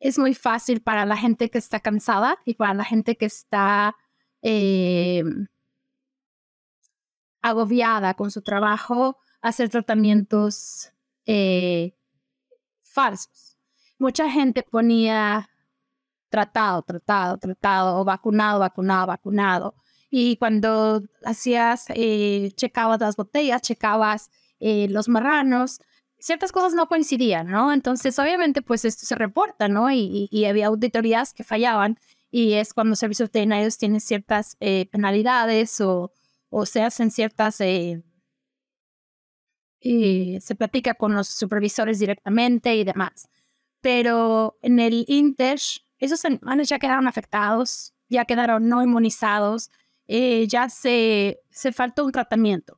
es muy fácil para la gente que está cansada y para la gente que está eh, agobiada con su trabajo hacer tratamientos eh, falsos. Mucha gente ponía tratado, tratado, tratado, o vacunado, vacunado, vacunado. Y cuando hacías, eh, checabas las botellas, checabas eh, los marranos, ciertas cosas no coincidían, ¿no? Entonces, obviamente, pues esto se reporta, ¿no? Y, y, había auditorías que fallaban y es cuando servicios veterinarios tienen ciertas eh, penalidades o, o, se hacen ciertas... Eh, se platica con los supervisores directamente y demás. Pero en el Inter, esos animales ya quedaron afectados, ya quedaron no inmunizados, eh, ya se, se faltó un tratamiento.